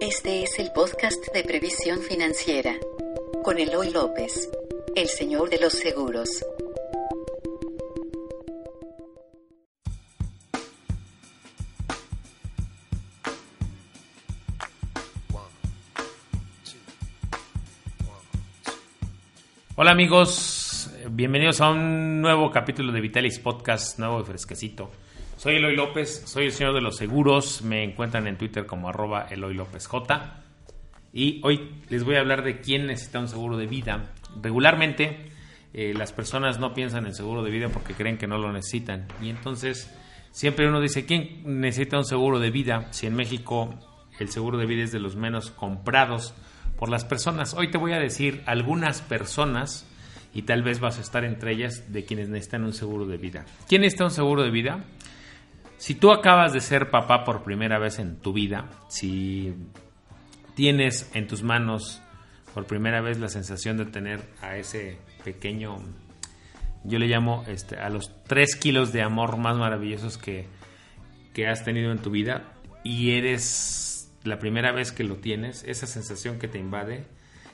Este es el podcast de previsión financiera con Eloy López, el señor de los seguros. Hola amigos, bienvenidos a un nuevo capítulo de Vitalis Podcast, nuevo y fresquecito. Soy Eloy López, soy el señor de los seguros, me encuentran en Twitter como arroba Eloy López J. Y hoy les voy a hablar de quién necesita un seguro de vida. Regularmente eh, las personas no piensan en seguro de vida porque creen que no lo necesitan. Y entonces siempre uno dice, ¿quién necesita un seguro de vida? Si en México el seguro de vida es de los menos comprados por las personas. Hoy te voy a decir algunas personas y tal vez vas a estar entre ellas de quienes necesitan un seguro de vida. ¿Quién necesita un seguro de vida? Si tú acabas de ser papá por primera vez en tu vida, si tienes en tus manos por primera vez la sensación de tener a ese pequeño, yo le llamo este, a los tres kilos de amor más maravillosos que, que has tenido en tu vida y eres la primera vez que lo tienes, esa sensación que te invade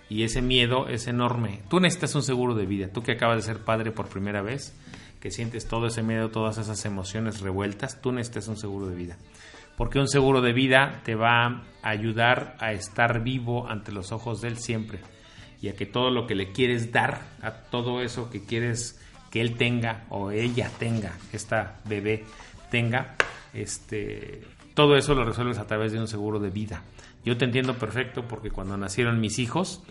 y ese miedo es enorme. Tú necesitas un seguro de vida, tú que acabas de ser padre por primera vez, que sientes todo ese miedo, todas esas emociones revueltas, tú necesitas un seguro de vida. Porque un seguro de vida te va a ayudar a estar vivo ante los ojos de él siempre y a que todo lo que le quieres dar, a todo eso que quieres que él tenga o ella tenga, esta bebé tenga, este, todo eso lo resuelves a través de un seguro de vida. Yo te entiendo perfecto porque cuando nacieron mis hijos,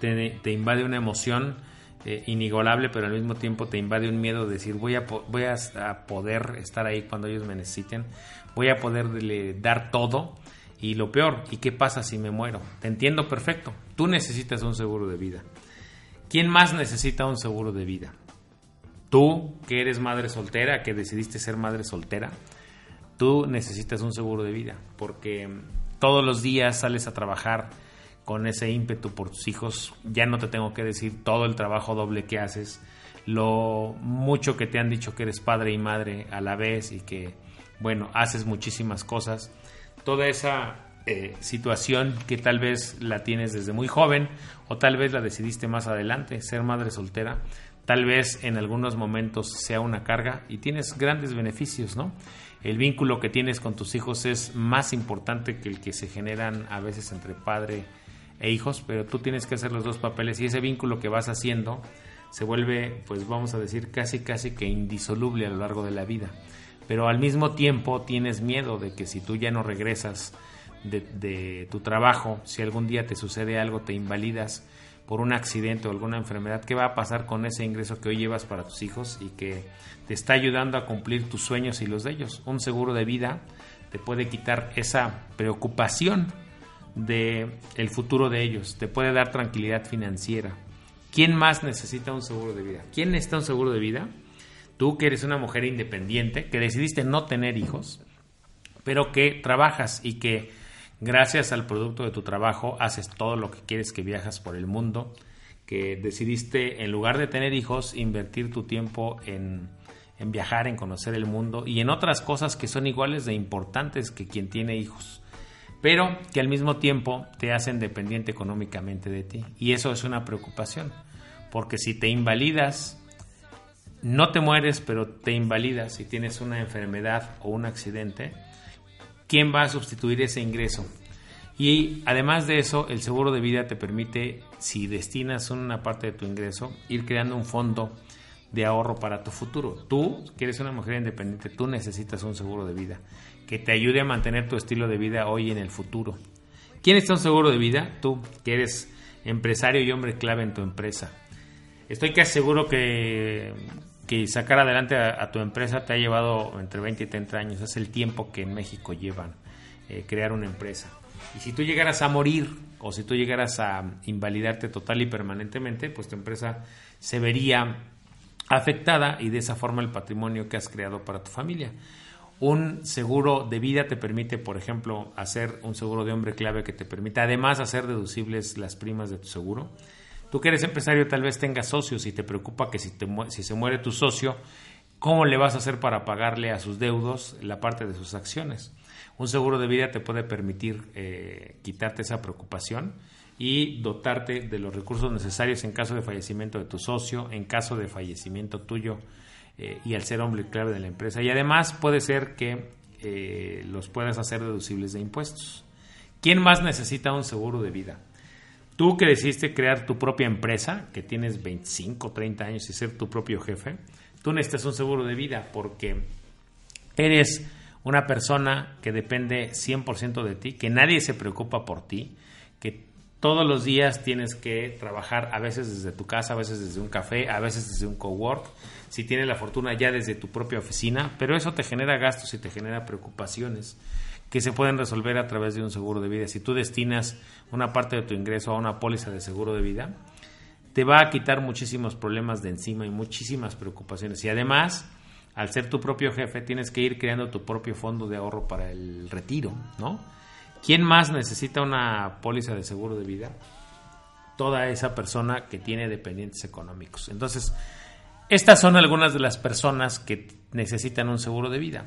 te, invade una emoción eh, inigualable, pero al mismo tiempo te invade un miedo de decir, voy a, voy a, poder estar ahí cuando ellos me necesiten, voy a poderle dar todo. Y lo peor, ¿y qué pasa si me muero? Te entiendo perfecto. Tú necesitas un seguro de vida. ¿Quién más necesita un seguro de vida? Tú, que eres madre soltera, que decidiste ser madre soltera, tú necesitas un seguro de vida porque todos los días sales a trabajar con ese ímpetu por tus hijos. Ya no te tengo que decir todo el trabajo doble que haces, lo mucho que te han dicho que eres padre y madre a la vez y que, bueno, haces muchísimas cosas. Toda esa eh, situación que tal vez la tienes desde muy joven o tal vez la decidiste más adelante, ser madre soltera, tal vez en algunos momentos sea una carga y tienes grandes beneficios, ¿no? el vínculo que tienes con tus hijos es más importante que el que se generan a veces entre padre e hijos, pero tú tienes que hacer los dos papeles y ese vínculo que vas haciendo se vuelve, pues vamos a decir, casi casi que indisoluble a lo largo de la vida. Pero al mismo tiempo tienes miedo de que si tú ya no regresas de, tu trabajo, si algún día te sucede algo, te invalidas, por un accidente o alguna enfermedad, ¿qué va a pasar con ese ingreso que hoy llevas para tus hijos y que te está ayudando a cumplir tus sueños y los de ellos? Un seguro de vida te puede quitar esa preocupación de el futuro de ellos, te puede dar tranquilidad financiera. ¿Quién más necesita un seguro de vida? ¿Quién necesita un seguro de vida? Tú que eres una mujer independiente, que decidiste no tener hijos, pero que trabajas y que gracias al producto de tu trabajo haces todo lo que quieres que viajas por el mundo, que decidiste en lugar de tener hijos invertir tu tiempo en, en viajar, en conocer el mundo y en otras cosas que son iguales de importantes que quien tiene hijos, pero que al mismo tiempo te hacen dependiente económicamente de ti. Y eso es una preocupación, porque si te invalidas, no te mueres, pero te invalidas si tienes una enfermedad o un accidente, quién va a sustituir ese ingreso. Y además de eso, el seguro de vida te permite, si destinas una parte de tu ingreso, ir creando un fondo de ahorro para tu futuro. Tú, que eres una mujer independiente, tú necesitas un seguro de vida que te ayude a mantener tu estilo de vida hoy y en el futuro. ¿Quién está un seguro de vida? Tú, que eres empresario y hombre clave en tu empresa. Estoy casi seguro que que sacar adelante a, tu empresa te ha llevado entre 20 y 30 años. Es el tiempo que en México llevan eh, crear una empresa. Y si tú llegaras a morir o si tú llegaras a invalidarte total y permanentemente, pues tu empresa se vería afectada y de esa forma el patrimonio que has creado para tu familia. Un seguro de vida te permite, por ejemplo, hacer un seguro de hombre clave que te permite además hacer deducibles las primas de tu seguro Tú que eres empresario tal vez tengas socios y te preocupa que si, se muere tu socio, ¿cómo le vas a hacer para pagarle a sus deudos la parte de sus acciones? Un seguro de vida te puede permitir eh, quitarte esa preocupación y dotarte de los recursos necesarios en caso de fallecimiento de tu socio, en caso de fallecimiento tuyo eh, y al ser hombre clave de la empresa. Y además puede ser que eh, los puedas hacer deducibles de impuestos. ¿Quién más necesita un seguro de vida? Tú que decidiste crear tu propia empresa, que tienes 25, 30 años y ser tu propio jefe, tú necesitas un seguro de vida porque eres una persona que depende 100% de ti, que nadie se preocupa por ti, que todos los días tienes que trabajar a veces desde tu casa, a veces desde un café, a veces desde un cowork, si tienes la fortuna ya desde tu propia oficina, pero eso te genera gastos y te genera preocupaciones que se pueden resolver a través de un seguro de vida. Si tú destinas una parte de tu ingreso a una póliza de seguro de vida, te va a quitar muchísimos problemas de encima y muchísimas preocupaciones. Y además, al ser tu propio jefe, tienes que ir creando tu propio fondo de ahorro para el retiro, ¿no? ¿Quién más necesita una póliza de seguro de vida? Toda esa persona que tiene dependientes económicos. Entonces, estas son algunas de las personas que necesitan un seguro de vida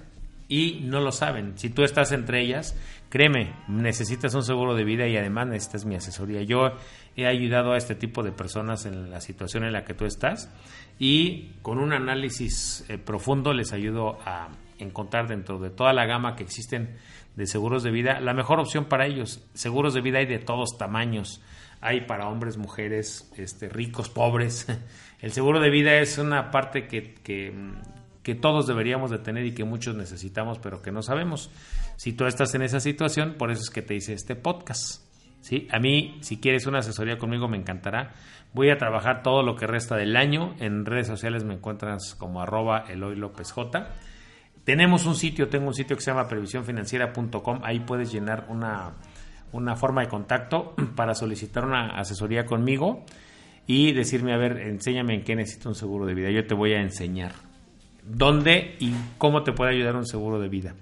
y no lo saben. Si tú estás entre ellas, créeme, necesitas un seguro de vida y además necesitas mi asesoría. Yo he ayudado a este tipo de personas en la situación en la que tú estás y con un análisis eh, profundo les ayudo a encontrar dentro de toda la gama que existen de seguros de vida la mejor opción para ellos. Seguros de vida hay de todos tamaños. Hay para hombres, mujeres, este, ricos, pobres. El seguro de vida es una parte que, que, todos deberíamos de tener y que muchos necesitamos, pero que no sabemos. Si tú estás en esa situación, por eso es que te hice este podcast. ¿sí? A mí, si quieres una asesoría conmigo, me encantará. Voy a trabajar todo lo que resta del año. En redes sociales me encuentras como arroba Eloy López J. Tenemos un sitio, tengo un sitio que se llama previsiónfinanciera.com. Ahí puedes llenar una, una forma de contacto para solicitar una asesoría conmigo y decirme, a ver, enséñame en qué necesito un seguro de vida. Yo te voy a enseñar dónde y cómo te puede ayudar un seguro de vida.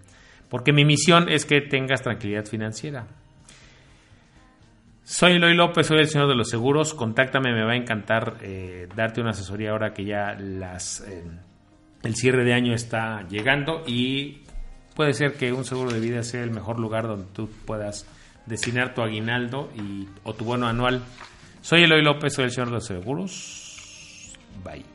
Porque mi misión es que tengas tranquilidad financiera. Soy Eloy López, soy el señor de los seguros. Contáctame, me va a encantar eh, darte una asesoría ahora que ya las, eh, el cierre de año está llegando y puede ser que un seguro de vida sea el mejor lugar donde tú puedas destinar tu aguinaldo y, o tu bono anual. Soy Eloy López, soy el señor de los seguros. Bye.